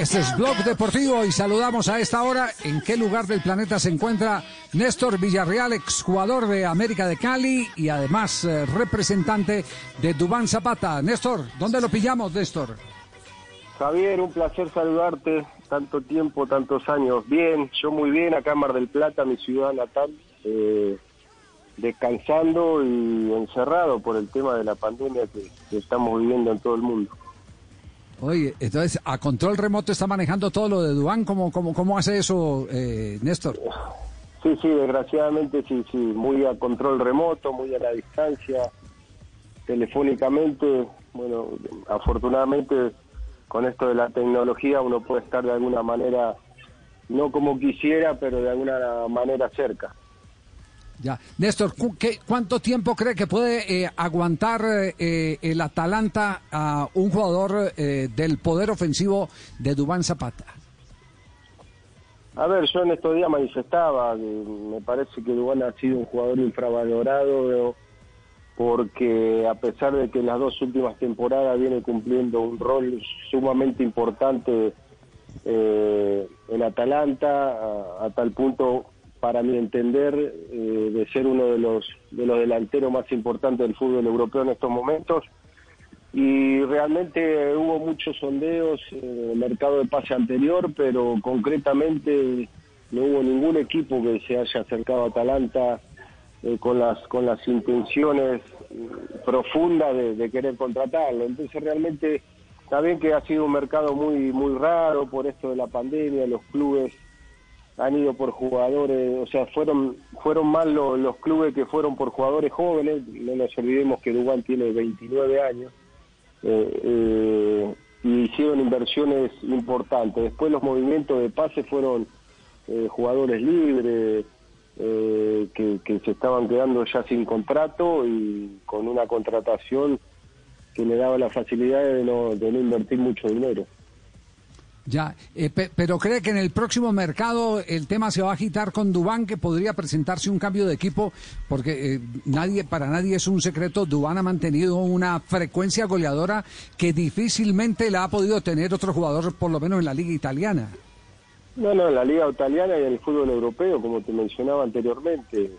Este es Blog Deportivo y saludamos a esta hora en qué lugar del planeta se encuentra Néstor Villarreal, exjugador de América de Cali y además eh, representante de Dubán Zapata. Néstor, ¿dónde lo pillamos, Néstor? Javier, un placer saludarte. Tanto tiempo, tantos años. Bien, yo muy bien, acá en Mar del Plata, mi ciudad natal. Eh, descansando y encerrado por el tema de la pandemia que estamos viviendo en todo el mundo. Oye, entonces, ¿a control remoto está manejando todo lo de Dubán? ¿Cómo, cómo, cómo hace eso, eh, Néstor? Sí, sí, desgraciadamente sí, sí, muy a control remoto, muy a la distancia, telefónicamente, bueno, afortunadamente con esto de la tecnología uno puede estar de alguna manera, no como quisiera, pero de alguna manera cerca. Ya. Néstor, ¿cuánto tiempo cree que puede eh, aguantar eh, el Atalanta a un jugador eh, del poder ofensivo de Dubán Zapata? A ver, yo en estos días manifestaba que me parece que Dubán ha sido un jugador infravalorado porque a pesar de que en las dos últimas temporadas viene cumpliendo un rol sumamente importante en Atalanta, a tal punto para mi entender, eh, de ser uno de los, de los delanteros más importantes del fútbol europeo en estos momentos. Y realmente hubo muchos sondeos en el mercado de pase anterior, pero concretamente no hubo ningún equipo que se haya acercado a Atalanta eh, con, las, con las intenciones profundas de, de, querer contratarlo. Entonces realmente está bien que ha sido un mercado muy, muy raro por esto de la pandemia, los clubes han ido por jugadores, o sea, fueron fueron más los clubes que fueron por jugadores jóvenes, no nos olvidemos que Dubán tiene 29 años, eh, eh, y hicieron inversiones importantes. Después los movimientos de pase fueron eh, jugadores libres, que, que se estaban quedando ya sin contrato y con una contratación que le daba la facilidad de no, de no invertir mucho dinero. Ya, eh, pero cree que en el próximo mercado el tema se va a agitar con Dubán, que podría presentarse un cambio de equipo, porque eh, nadie, para nadie es un secreto, Dubán ha mantenido una frecuencia goleadora que difícilmente la ha podido tener otro jugador, por lo menos en la liga italiana. No, no, en la liga italiana y en el fútbol europeo, como te mencionaba anteriormente.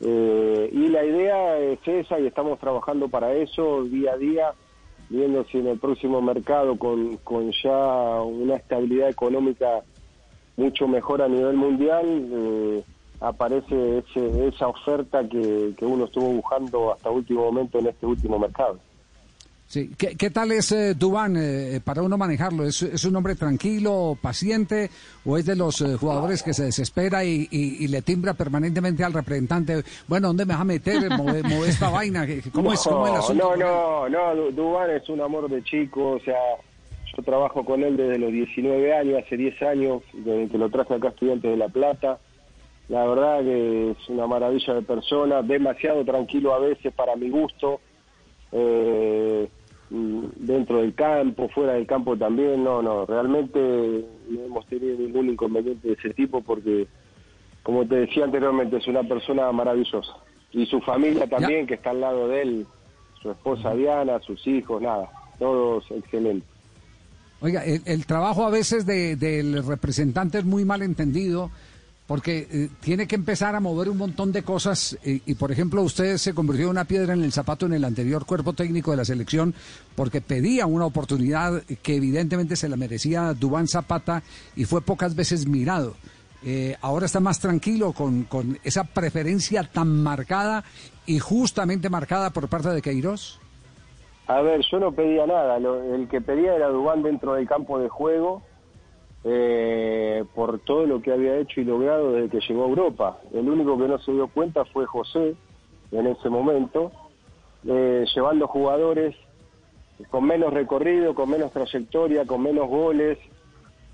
Eh, y la idea es esa y estamos trabajando para eso día a día viendo si en el próximo mercado con, con ya una estabilidad económica mucho mejor a nivel mundial, eh, aparece ese, esa oferta que, que uno estuvo buscando hasta último momento en este último mercado. Sí. ¿Qué, tal es eh, Dubán eh, para uno manejarlo? ¿Es, ¿Es, un hombre tranquilo, paciente o es de los eh, jugadores que se desespera y, y, le timbra permanentemente al representante? Bueno, ¿dónde me vas a meter? Mover, esta vaina. ¿Cómo, es, ¿Cómo, es, el asunto? No, no, no, Dubán es un amor de chico, o sea, yo trabajo con él desde los 19 años, hace 10 años, desde que lo traje acá Estudiantes de La Plata. La verdad que es una maravilla de persona, demasiado tranquilo a veces para mi gusto. Eh, dentro del campo, fuera del campo también, no, no, realmente no hemos tenido ningún inconveniente de ese tipo porque, como te decía anteriormente, es una persona maravillosa. Y su familia también, que está al lado de él, su esposa Diana, sus hijos, nada, todos excelentes. Oiga, el, trabajo a veces del representante es muy mal entendido porque eh, tiene que empezar a mover un montón de cosas y, por ejemplo usted se convirtió en una piedra en el zapato en el anterior cuerpo técnico de la selección porque pedía una oportunidad que evidentemente se la merecía Dubán Zapata y fue pocas veces mirado. Eh, ahora está más tranquilo con, con, esa preferencia tan marcada y justamente marcada por parte de Queiroz. A ver, yo no pedía nada, el que pedía era Dubán dentro del campo de juego eh, por todo lo que había hecho y logrado desde que llegó a Europa. El único que no se dio cuenta fue José en ese momento, eh, llevando jugadores con menos recorrido, con menos trayectoria, con menos goles,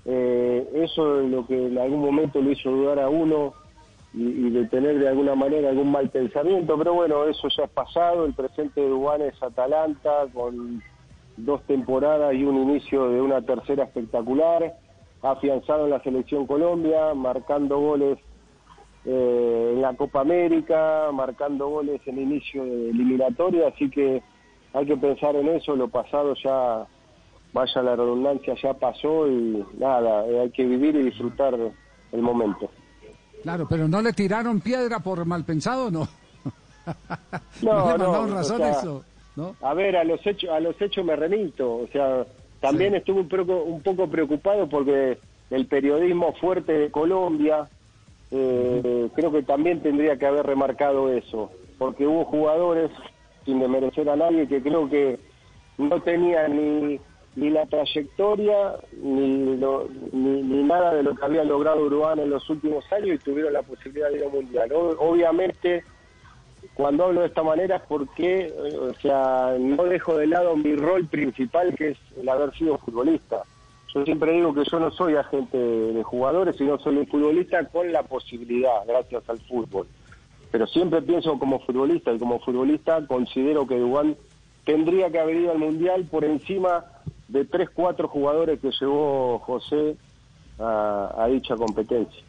Eh, eso es lo que en algún momento lo hizo dudar a uno y, de tener de alguna manera algún mal pensamiento, pero bueno, eso ya es pasado, el presente de Dubán es Atalanta con dos temporadas y un inicio de una tercera espectacular, afianzado en la selección Colombia, marcando goles eh, en la Copa América, marcando goles en inicio de eliminatoria, así que hay que pensar en eso, lo pasado ya, vaya la redundancia, ya pasó y nada, hay que vivir y disfrutar el momento. Claro, pero no le tiraron piedra por mal pensado, ¿no? no, no, razón eso, ¿no? A ver, a los hechos, a los hechos me remito, o sea, también estuve un poco, un poco preocupado porque el periodismo fuerte de Colombia, eh, creo que también tendría que haber remarcado eso, porque hubo jugadores, sin demerecer a nadie, que creo que no tenían ni ni la trayectoria ni, ni, nada de lo que había logrado Uruguay en los últimos años y tuvieron la posibilidad de ir al mundial. obviamente, cuando hablo de esta manera es porque, eh, o sea, no dejo de lado mi rol principal que es el haber sido futbolista. Yo siempre digo que yo no soy agente de jugadores, sino soy un futbolista con la posibilidad, gracias al fútbol. Pero siempre pienso como futbolista y como futbolista considero que Dubán tendría que haber ido al Mundial por encima de tres, cuatro jugadores que llevó José a, dicha competencia.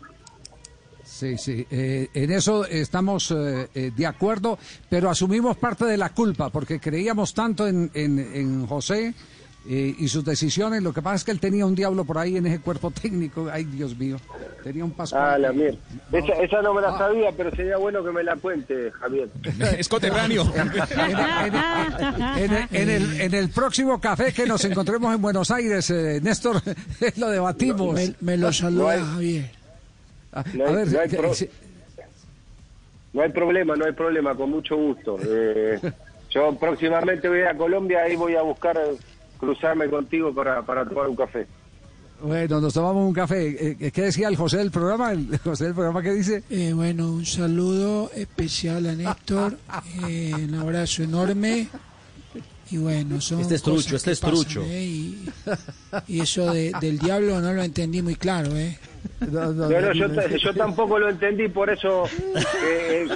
Sí, sí, eh, en eso estamos eh, eh, de acuerdo, pero asumimos parte de la culpa porque creíamos tanto en, en, en José eh, y sus decisiones. Lo que pasa es que él tenía un diablo por ahí en ese cuerpo técnico. Ay, Dios mío. Tenía un paso. Ah, la mierda. Esa, no me la ah. sabía, pero sería bueno que me la cuente, Javier. es coterráneo. en, el, en, el, próximo café que nos encontremos en Buenos Aires, eh, Néstor, lo debatimos. Me, lo saluda Javier. No hay, no, hay problema, no hay problema, con mucho gusto. Eh, yo próximamente voy a Colombia y voy a buscar cruzarme contigo para, para tomar un café. Bueno, nos tomamos un café. Eh, ¿Qué decía el José del programa? ¿El José del programa qué dice? Eh, bueno, un saludo especial a Néstor, eh, un abrazo enorme. Y bueno, son Este es trucho, este es trucho. y, eso del diablo no lo entendí muy claro, ¿eh? No, no, yo, yo, tampoco lo entendí, por eso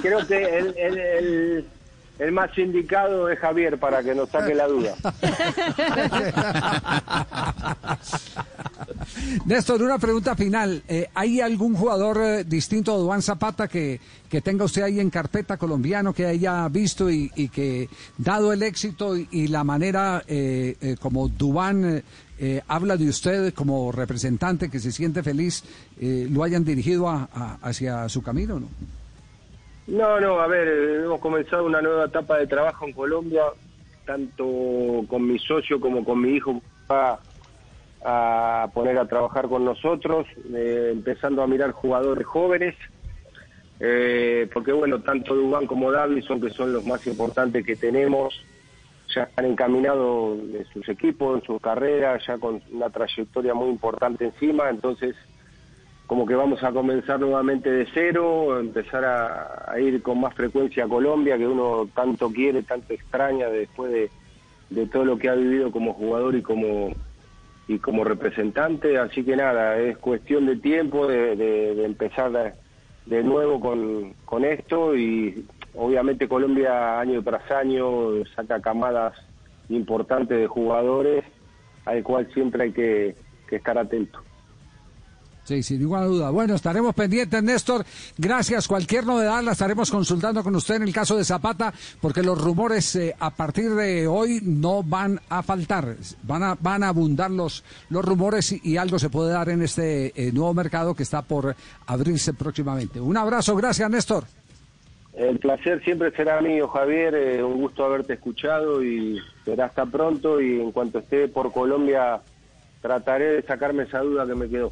creo que el el más indicado es Javier para que nos saque la duda. Néstor, una pregunta final. Eh, ¿Hay algún jugador eh, distinto a Duan Zapata que, que tenga usted ahí en carpeta colombiano que haya visto y, que, dado el éxito y, la manera eh, como Dubán habla de usted como representante que se siente feliz, lo hayan dirigido hacia su camino? ¿no? No, no, a ver, hemos comenzado una nueva etapa de trabajo en Colombia, tanto con mi socio como con mi hijo va a poner a trabajar con nosotros, eh, empezando a mirar jugadores jóvenes, eh, porque bueno, tanto Dubán como Davison, que son los más importantes que tenemos, ya han encaminado en sus equipos, en sus carreras, ya con una trayectoria muy importante encima, entonces como que vamos a comenzar nuevamente de cero, empezar a, ir con más frecuencia a Colombia, que uno tanto quiere, tanto extraña después de, todo lo que ha vivido como jugador y como y como representante, así que nada, es cuestión de tiempo de, empezar de, nuevo con, con esto y obviamente Colombia año tras año saca camadas importantes de jugadores al cual siempre hay que estar atento. Sí, sin ninguna duda. Bueno, estaremos pendientes, Néstor. Gracias. Cualquier novedad la estaremos consultando con usted en el caso de Zapata, porque los rumores eh, a partir de hoy no van a faltar. Van a, van a abundar los, los rumores y, algo se puede dar en este eh, nuevo mercado que está por abrirse próximamente. Un abrazo. Gracias, Néstor. El placer siempre será mío, Javier. Eh, un gusto haberte escuchado y será hasta pronto. Y en cuanto esté por Colombia, trataré de sacarme esa duda que me quedó.